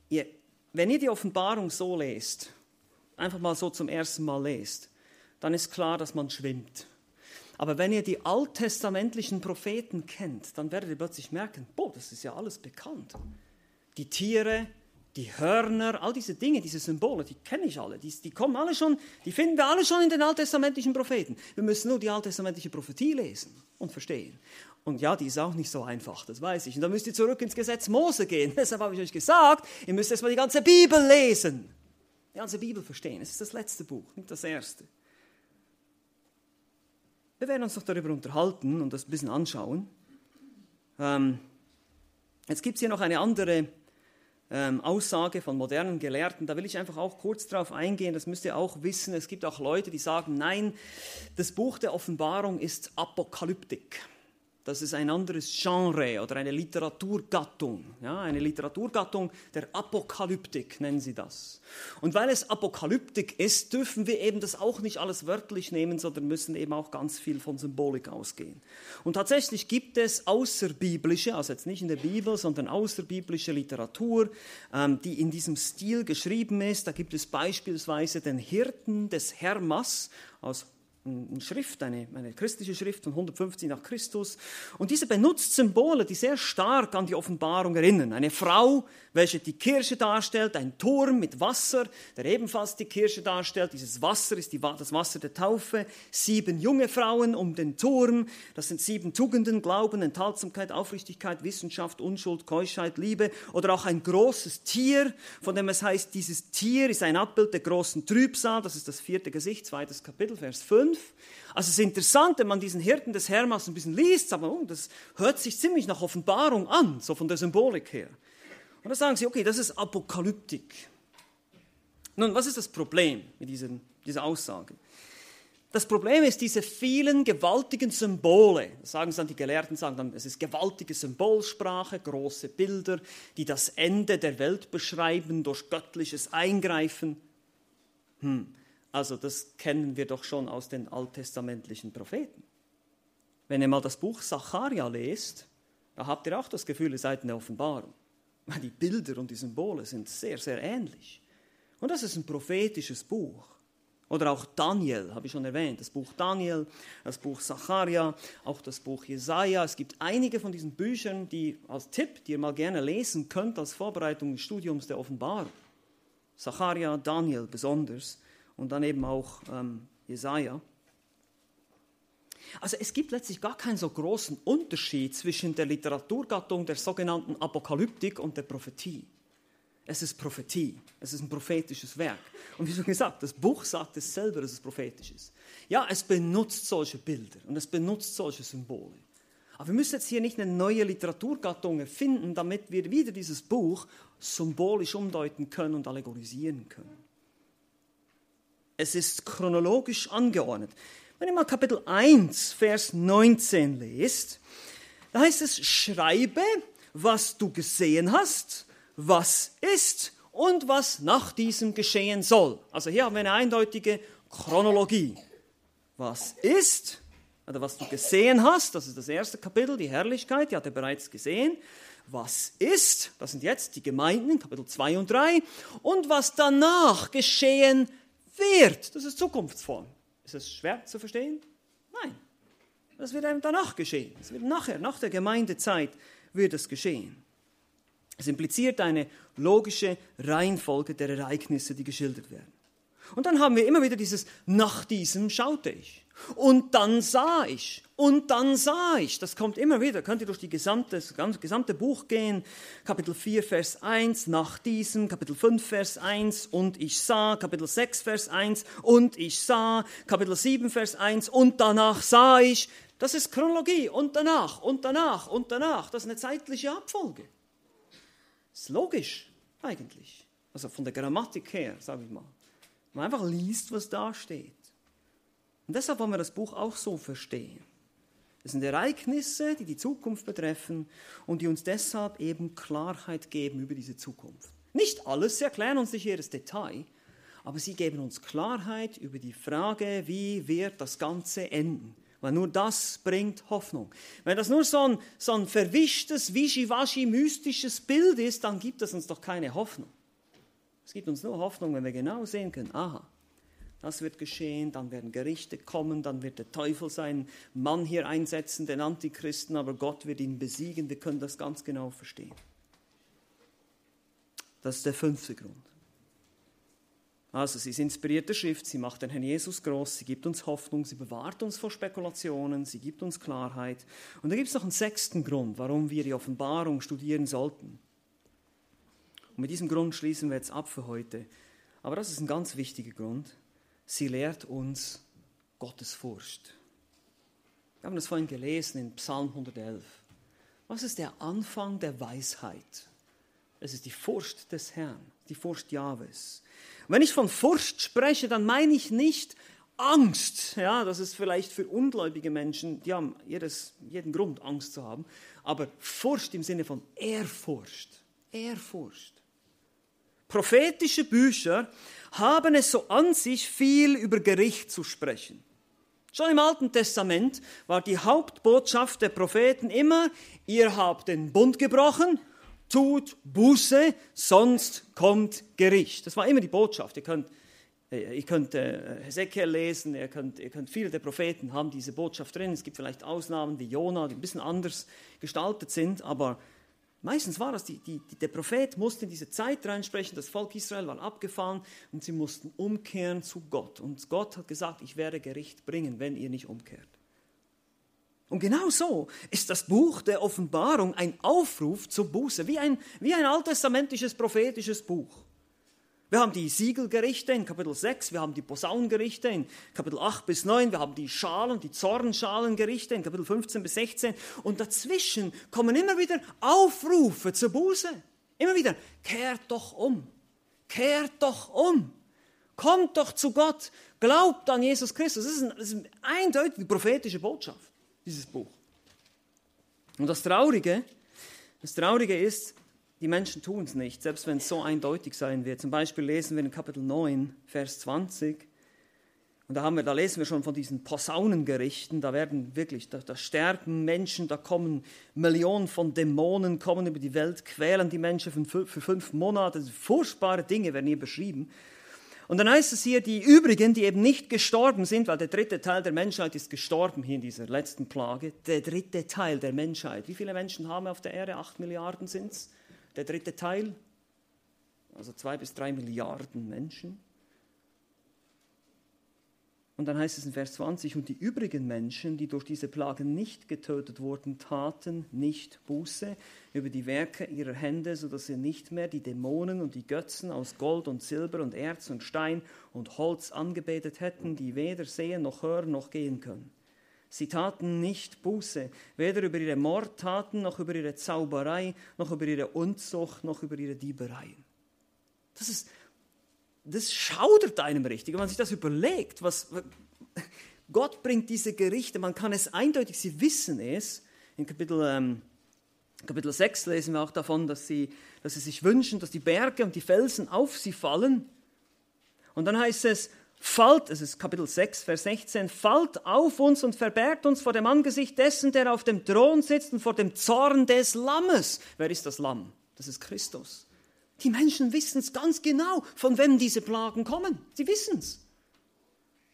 ihr, wenn ihr die Offenbarung so lest, einfach mal so zum ersten Mal lest, dann ist klar, dass man schwimmt. Aber wenn ihr die alttestamentlichen Propheten kennt, dann werdet ihr plötzlich merken, boah, das ist ja alles bekannt. die Tiere, die Hörner, all diese Dinge, diese Symbole, die kenne ich alle. Die, die, kommen alle schon, die finden wir alle schon in den alttestamentlichen Propheten. Wir müssen nur die alttestamentliche Prophetie lesen und verstehen. Und ja, die ist auch nicht so einfach, das weiß ich. Und da müsst ihr zurück ins Gesetz Mose gehen. Deshalb habe ich euch gesagt, ihr müsst erstmal die ganze Bibel lesen. Die ganze Bibel verstehen. Es ist das letzte Buch, nicht das erste. Wir werden uns noch darüber unterhalten und das ein bisschen anschauen. Ähm, jetzt gibt es hier noch eine andere ähm, Aussage von modernen Gelehrten. Da will ich einfach auch kurz darauf eingehen. Das müsst ihr auch wissen. Es gibt auch Leute, die sagen, nein, das Buch der Offenbarung ist Apokalyptik. Das ist ein anderes Genre oder eine Literaturgattung. Ja, eine Literaturgattung der Apokalyptik nennen sie das. Und weil es Apokalyptik ist, dürfen wir eben das auch nicht alles wörtlich nehmen, sondern müssen eben auch ganz viel von Symbolik ausgehen. Und tatsächlich gibt es außerbiblische, also jetzt nicht in der Bibel, sondern außerbiblische Literatur, ähm, die in diesem Stil geschrieben ist. Da gibt es beispielsweise den Hirten des Hermas aus eine Schrift, eine, eine christliche Schrift von 150 nach Christus. Und diese benutzt Symbole, die sehr stark an die Offenbarung erinnern. Eine Frau, welche die Kirche darstellt, ein Turm mit Wasser, der ebenfalls die Kirche darstellt. Dieses Wasser ist die, das Wasser der Taufe. Sieben junge Frauen um den Turm. Das sind sieben Tugenden, Glauben, Enthaltsamkeit, Aufrichtigkeit, Wissenschaft, Unschuld, Keuschheit, Liebe. Oder auch ein großes Tier, von dem es heißt, dieses Tier ist ein Abbild der großen Trübsal. Das ist das vierte Gesicht, zweites Kapitel, Vers 5. Also es ist interessant, wenn man diesen Hirten des Hermas ein bisschen liest, aber oh, das hört sich ziemlich nach Offenbarung an, so von der Symbolik her. Und dann sagen sie, okay, das ist Apokalyptik. Nun, was ist das Problem mit diesen, dieser Aussage? Das Problem ist diese vielen gewaltigen Symbole. Das sagen dann die Gelehrten, sagen dann, es ist gewaltige Symbolsprache, große Bilder, die das Ende der Welt beschreiben durch göttliches Eingreifen. Hm. Also das kennen wir doch schon aus den alttestamentlichen Propheten. Wenn ihr mal das Buch Zacharia lest, da habt ihr auch das Gefühl, ihr seid in der Offenbarung. Weil die Bilder und die Symbole sind sehr, sehr ähnlich. Und das ist ein prophetisches Buch. Oder auch Daniel, habe ich schon erwähnt, das Buch Daniel, das Buch Zacharia, auch das Buch Jesaja. Es gibt einige von diesen Büchern, die als Tipp, die ihr mal gerne lesen könnt als Vorbereitung des Studiums der Offenbarung. Zacharia, Daniel besonders und dann eben auch ähm, Jesaja. Also es gibt letztlich gar keinen so großen Unterschied zwischen der Literaturgattung der sogenannten Apokalyptik und der Prophetie. Es ist Prophetie, es ist ein prophetisches Werk. Und wie schon gesagt, das Buch sagt es selber, dass es prophetisch ist. Ja, es benutzt solche Bilder und es benutzt solche Symbole. Aber wir müssen jetzt hier nicht eine neue Literaturgattung erfinden, damit wir wieder dieses Buch symbolisch umdeuten können und allegorisieren können. Es ist chronologisch angeordnet. Wenn ihr mal Kapitel 1, Vers 19 lest, da heißt es, schreibe, was du gesehen hast, was ist und was nach diesem geschehen soll. Also hier haben wir eine eindeutige Chronologie. Was ist, oder was du gesehen hast, das ist das erste Kapitel, die Herrlichkeit, die hat er bereits gesehen. Was ist, das sind jetzt die Gemeinden, Kapitel 2 und 3, und was danach geschehen wird. Das ist Zukunftsform. Ist das schwer zu verstehen? Nein. Das wird einem danach geschehen. Es wird nachher, nach der Gemeindezeit, wird es geschehen. Es impliziert eine logische Reihenfolge der Ereignisse, die geschildert werden. Und dann haben wir immer wieder dieses nach diesem schaute ich. Und dann sah ich. Und dann sah ich. Das kommt immer wieder. Könnt ihr durch die gesamte, das gesamte Buch gehen. Kapitel 4, Vers 1, nach diesem. Kapitel 5, Vers 1, und ich sah. Kapitel 6, Vers 1, und ich sah. Kapitel 7, Vers 1, und danach sah ich. Das ist Chronologie. Und danach, und danach, und danach. Das ist eine zeitliche Abfolge. Das ist logisch, eigentlich. Also von der Grammatik her, sage ich mal. Man einfach liest, was da steht. Und deshalb wollen wir das Buch auch so verstehen. Es sind Ereignisse, die die Zukunft betreffen und die uns deshalb eben Klarheit geben über diese Zukunft. Nicht alles, sie erklären uns nicht jedes Detail, aber sie geben uns Klarheit über die Frage, wie wird das Ganze enden. Weil nur das bringt Hoffnung. Wenn das nur so ein, so ein verwischtes, wischiwaschi, mystisches Bild ist, dann gibt es uns doch keine Hoffnung. Es gibt uns nur Hoffnung, wenn wir genau sehen können, aha, das wird geschehen, dann werden Gerichte kommen, dann wird der Teufel seinen Mann hier einsetzen, den Antichristen, aber Gott wird ihn besiegen. Wir können das ganz genau verstehen. Das ist der fünfte Grund. Also sie ist inspirierte Schrift, sie macht den Herrn Jesus groß, sie gibt uns Hoffnung, sie bewahrt uns vor Spekulationen, sie gibt uns Klarheit. Und da gibt es noch einen sechsten Grund, warum wir die Offenbarung studieren sollten. Und mit diesem Grund schließen wir jetzt ab für heute. Aber das ist ein ganz wichtiger Grund. Sie lehrt uns Gottes Furcht. Wir haben das vorhin gelesen in Psalm 111. Was ist der Anfang der Weisheit? Es ist die Furcht des Herrn, die Furcht Jahwes. Wenn ich von Furcht spreche, dann meine ich nicht Angst. Ja, das ist vielleicht für ungläubige Menschen, die haben jedes, jeden Grund, Angst zu haben. Aber Furcht im Sinne von Ehrfurcht. Ehrfurcht. Prophetische Bücher haben es so an sich, viel über Gericht zu sprechen. Schon im Alten Testament war die Hauptbotschaft der Propheten immer, ihr habt den Bund gebrochen, tut Buße, sonst kommt Gericht. Das war immer die Botschaft. Ihr könnt, äh, ihr könnt äh, Hesekiel lesen, ihr könnt, ihr könnt, viele der Propheten haben diese Botschaft drin. Es gibt vielleicht Ausnahmen wie Jona, die ein bisschen anders gestaltet sind, aber meistens war das, die, die, der Prophet musste in diese Zeit reinsprechen, das Volk Israel war abgefahren und sie mussten umkehren zu Gott. Und Gott hat gesagt, ich werde Gericht bringen, wenn ihr nicht umkehrt. Und genau so ist das Buch der Offenbarung ein Aufruf zur Buße, wie ein, wie ein alttestamentisches prophetisches Buch. Wir haben die Siegelgerichte in Kapitel 6, wir haben die Posaunengerichte in Kapitel 8 bis 9, wir haben die Schalen, die Zornschalengerichte in Kapitel 15 bis 16 und dazwischen kommen immer wieder Aufrufe zur Buße. Immer wieder, kehrt doch um, kehrt doch um, kommt doch zu Gott, glaubt an Jesus Christus. Das ist, ein, das ist eine eindeutige prophetische Botschaft dieses Buch. Und das Traurige, das Traurige ist, die Menschen tun es nicht, selbst wenn es so eindeutig sein wird. Zum Beispiel lesen wir in Kapitel 9, Vers 20. Und da, haben wir, da lesen wir schon von diesen Posaunengerichten. Da werden wirklich, da, da sterben Menschen, da kommen Millionen von Dämonen, kommen über die Welt, quälen die Menschen für, für fünf Monate. Furchtbare Dinge werden hier beschrieben. Und dann heißt es hier, die übrigen, die eben nicht gestorben sind, weil der dritte Teil der Menschheit ist gestorben hier in dieser letzten Plage. Der dritte Teil der Menschheit. Wie viele Menschen haben wir auf der Erde? Acht Milliarden sind es. Der dritte Teil, also zwei bis drei Milliarden Menschen. Und dann heißt es in Vers 20, und die übrigen Menschen, die durch diese Plagen nicht getötet wurden, taten nicht Buße über die Werke ihrer Hände, sodass sie nicht mehr die Dämonen und die Götzen aus Gold und Silber und Erz und Stein und Holz angebetet hätten, die weder sehen noch hören noch gehen können. Sie taten nicht Buße, weder über ihre Mordtaten noch über ihre Zauberei, noch über ihre Unzucht, noch über ihre Diebereien. Das ist das schaudert einem richtig, wenn man sich das überlegt. Was, Gott bringt diese Gerichte, man kann es eindeutig, sie wissen es. In Kapitel, ähm, Kapitel 6 lesen wir auch davon, dass sie, dass sie sich wünschen, dass die Berge und die Felsen auf sie fallen. Und dann heißt es, fallt, es ist Kapitel 6, Vers 16, fallt auf uns und verbergt uns vor dem Angesicht dessen, der auf dem Thron sitzt und vor dem Zorn des Lammes. Wer ist das Lamm? Das ist Christus. Die Menschen wissen es ganz genau, von wem diese Plagen kommen. Sie wissen es.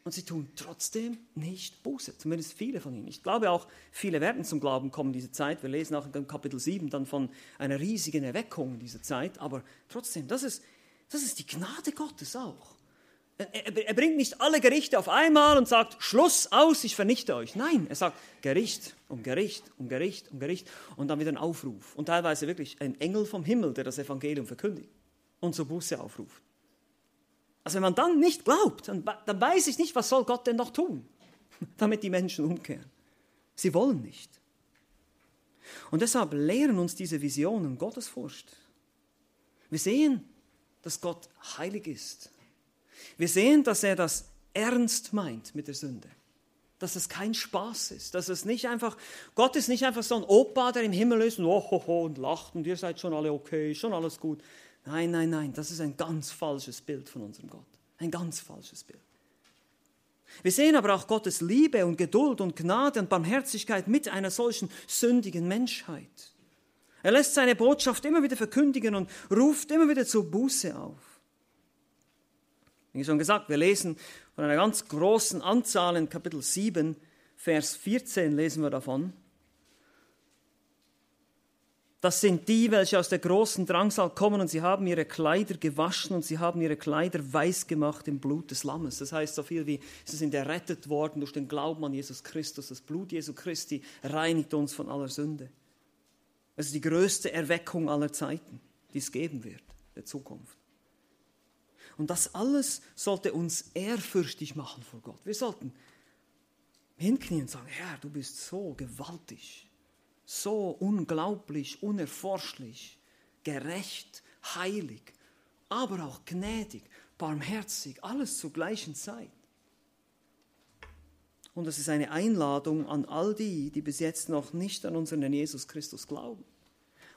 Und sie tun trotzdem nicht Buße, zumindest viele von ihnen. Ich glaube auch, viele werden zum Glauben kommen in dieser Zeit. Wir lesen auch in Kapitel 7 dann von einer riesigen Erweckung in dieser Zeit. Aber trotzdem, das ist, das ist die Gnade Gottes auch. Er, bringt nicht alle Gerichte auf einmal und sagt, Schluss aus, ich vernichte euch. Nein, er sagt Gericht um Gericht um Gericht um Gericht und dann wieder ein Aufruf. Und teilweise wirklich ein Engel vom Himmel, der das Evangelium verkündigt und zur Buße aufruft. Also wenn man dann nicht glaubt, dann, dann weiß ich nicht, was soll Gott denn noch tun, damit die Menschen umkehren. Sie wollen nicht. Und deshalb lehren uns diese Visionen Gottesfurcht. Wir sehen, dass Gott heilig ist wir sehen, dass er das ernst meint mit der Sünde. Dass es kein Spaß ist. Dass es nicht einfach, Gott ist nicht einfach so ein Opa, der im Himmel ist und, oh, oh, oh, und lacht und ihr seid schon alle okay, schon alles gut. Nein, nein, nein, das ist ein ganz falsches Bild von unserem Gott. Ein ganz falsches Bild. Wir sehen aber auch Gottes Liebe und Geduld und Gnade und Barmherzigkeit mit einer solchen sündigen Menschheit. Er lässt seine Botschaft immer wieder verkündigen und ruft immer wieder zur Buße auf. Wie schon gesagt, wir lesen von einer ganz großen Anzahl in Kapitel 7, Vers 14 lesen wir davon. Das sind die, welche aus der großen Drangsal kommen und sie haben ihre Kleider gewaschen und sie haben ihre Kleider weiß gemacht im Blut des Lammes. Das heißt so viel wie, sie sind errettet worden durch den Glauben an Jesus Christus. Das Blut Jesu Christi reinigt uns von aller Sünde. Es ist die größte Erweckung aller Zeiten, die es geben wird, der Zukunft. Und das alles sollte uns ehrfürchtig machen vor Gott. Wir sollten hinknien und sagen, Herr, du bist so gewaltig so unglaublich, unerforschlich, gerecht, heilig, aber auch gnädig, barmherzig, alles zur gleichen Zeit. Und es ist eine Einladung an all die, die bis jetzt noch nicht an unseren Jesus Christus glauben.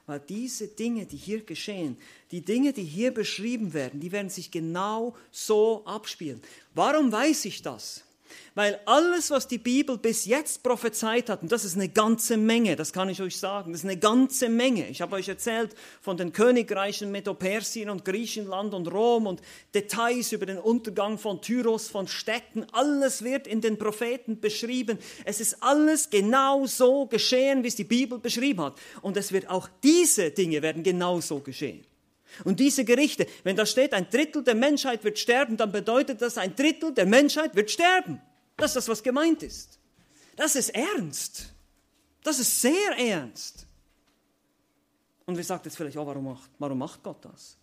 Weil diese Dinge, die hier geschehen, die Dinge, die hier beschrieben werden, die werden sich genau so abspielen. Warum weiß ich das? Weil alles, was die Bibel bis jetzt prophezeit hat, und das ist eine ganze Menge, das kann ich euch sagen, das ist eine ganze Menge. Ich habe euch erzählt von den Königreichen Medopersien und Griechenland und Rom und Details über den Untergang von Tyros, von Städten. Alles wird in den Propheten beschrieben. Es ist alles genau so geschehen, wie es die Bibel beschrieben hat. Und es wird auch diese Dinge werden genau so geschehen. Und diese Gerichte, wenn da steht, ein Drittel der Menschheit wird sterben, dann bedeutet das, ein Drittel der Menschheit wird sterben. Das ist das, was gemeint ist. Das ist ernst. Das ist sehr ernst. Und wir sagt jetzt vielleicht, oh, warum macht, warum macht Gott das?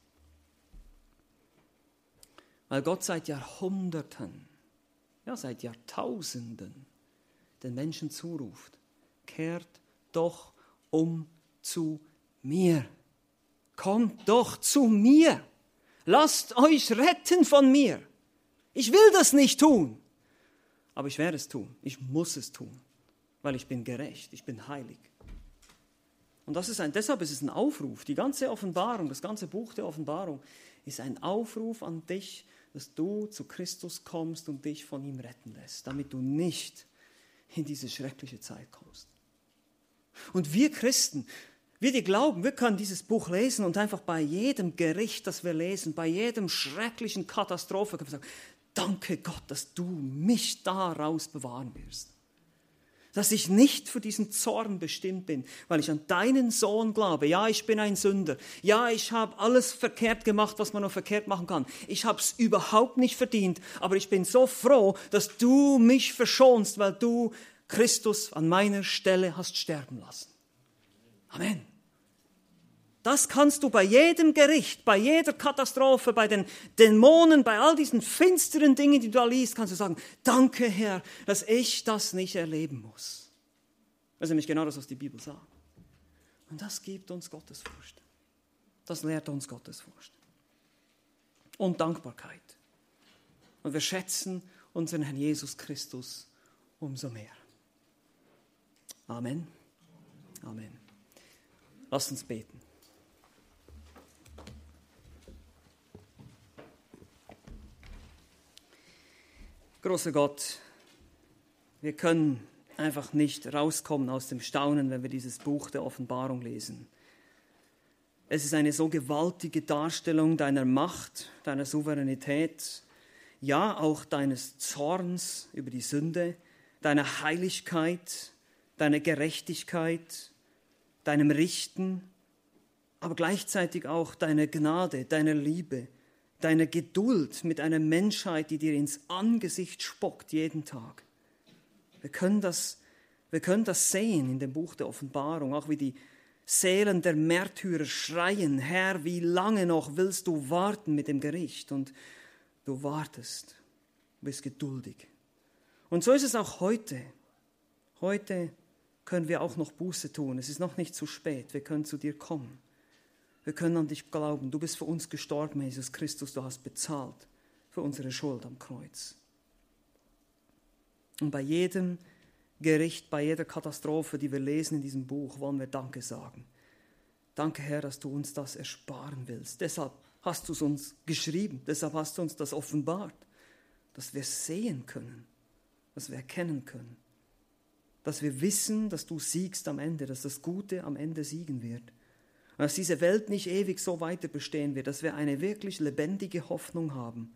Weil Gott seit Jahrhunderten, ja seit Jahrtausenden den Menschen zuruft, kehrt doch um zu mir. Kommt doch zu mir. Lasst euch retten von mir. Ich will das nicht tun aber ich werde es tun. Ich muss es tun, weil ich bin gerecht, ich bin heilig. Und das ist ein, deshalb ist es ein Aufruf. Die ganze Offenbarung, das ganze Buch der Offenbarung ist ein Aufruf an dich, dass du zu Christus kommst und dich von ihm retten lässt, damit du nicht in diese schreckliche Zeit kommst. Und wir Christen, wir, die glauben, wir können dieses Buch lesen und einfach bei jedem Gericht, das wir lesen, bei jedem schrecklichen Katastrophe, sagen, danke Gott, dass du mich daraus bewahren wirst. Dass ich nicht für diesen Zorn bestimmt bin, weil ich an deinen Sohn glaube. Ja, ich bin ein Sünder. Ja, ich habe alles verkehrt gemacht, was man nur verkehrt machen kann. Ich habe es überhaupt nicht verdient, aber ich bin so froh, dass du mich verschonst, weil du Christus an meiner Stelle hast sterben lassen. Amen. Das kannst du bei jedem Gericht, bei jeder Katastrophe, bei den Dämonen, bei all diesen finsteren Dingen, die du da liest, kannst du sagen, danke Herr, dass ich das nicht erleben muss. Das ist nämlich genau das, was die Bibel sagt. Und das gibt uns Gottesfurcht. Das lehrt uns Gottesfurcht. Und Dankbarkeit. Und wir schätzen unseren Herrn Jesus Christus umso mehr. Amen. Amen. Lasst uns beten. Großer Gott, wir können einfach nicht rauskommen aus dem Staunen, wenn wir dieses Buch der Offenbarung lesen. Es ist eine so gewaltige Darstellung deiner Macht, deiner Souveränität, ja auch deines Zorns über die Sünde, deiner Heiligkeit, deiner Gerechtigkeit, deinem Richten, aber gleichzeitig auch deiner Gnade, deiner Liebe, deine Geduld mit einer Menschheit, die dir ins Angesicht spuckt jeden Tag. Wir können das, wir können das sehen in dem Buch der Offenbarung, auch wie die Seelen der Märtyrer schreien, Herr, wie lange noch willst du warten mit dem Gericht? Und du wartest, bist geduldig. Und so ist es auch heute. Heute können wir auch noch Buße tun. Es ist noch nicht zu spät. Wir können zu dir kommen. Wir können an dich glauben. Du bist für uns gestorben, Jesus Christus. Du hast bezahlt für unsere Schuld am Kreuz. Und bei jedem Gericht, bei jeder Katastrophe, die wir lesen in diesem Buch, wollen wir Danke sagen. Danke, Herr, dass du uns das ersparen willst. Deshalb hast du es uns geschrieben, deshalb hast du uns das offenbart, dass wir sehen können, dass wir erkennen können, dass wir wissen, dass du siegst am Ende, dass das Gute am Ende siegen wird. Dass diese Welt nicht ewig so weiter bestehen wird, dass wir eine wirklich lebendige Hoffnung haben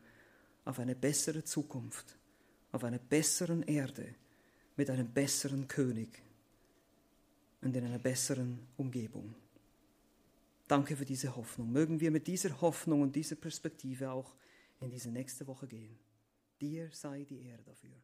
auf eine bessere Zukunft, auf einer besseren Erde, mit einem besseren König und in einer besseren Umgebung. Danke für diese Hoffnung. Mögen wir mit dieser Hoffnung und dieser Perspektive auch in diese nächste Woche gehen. Dir sei die Ehre dafür.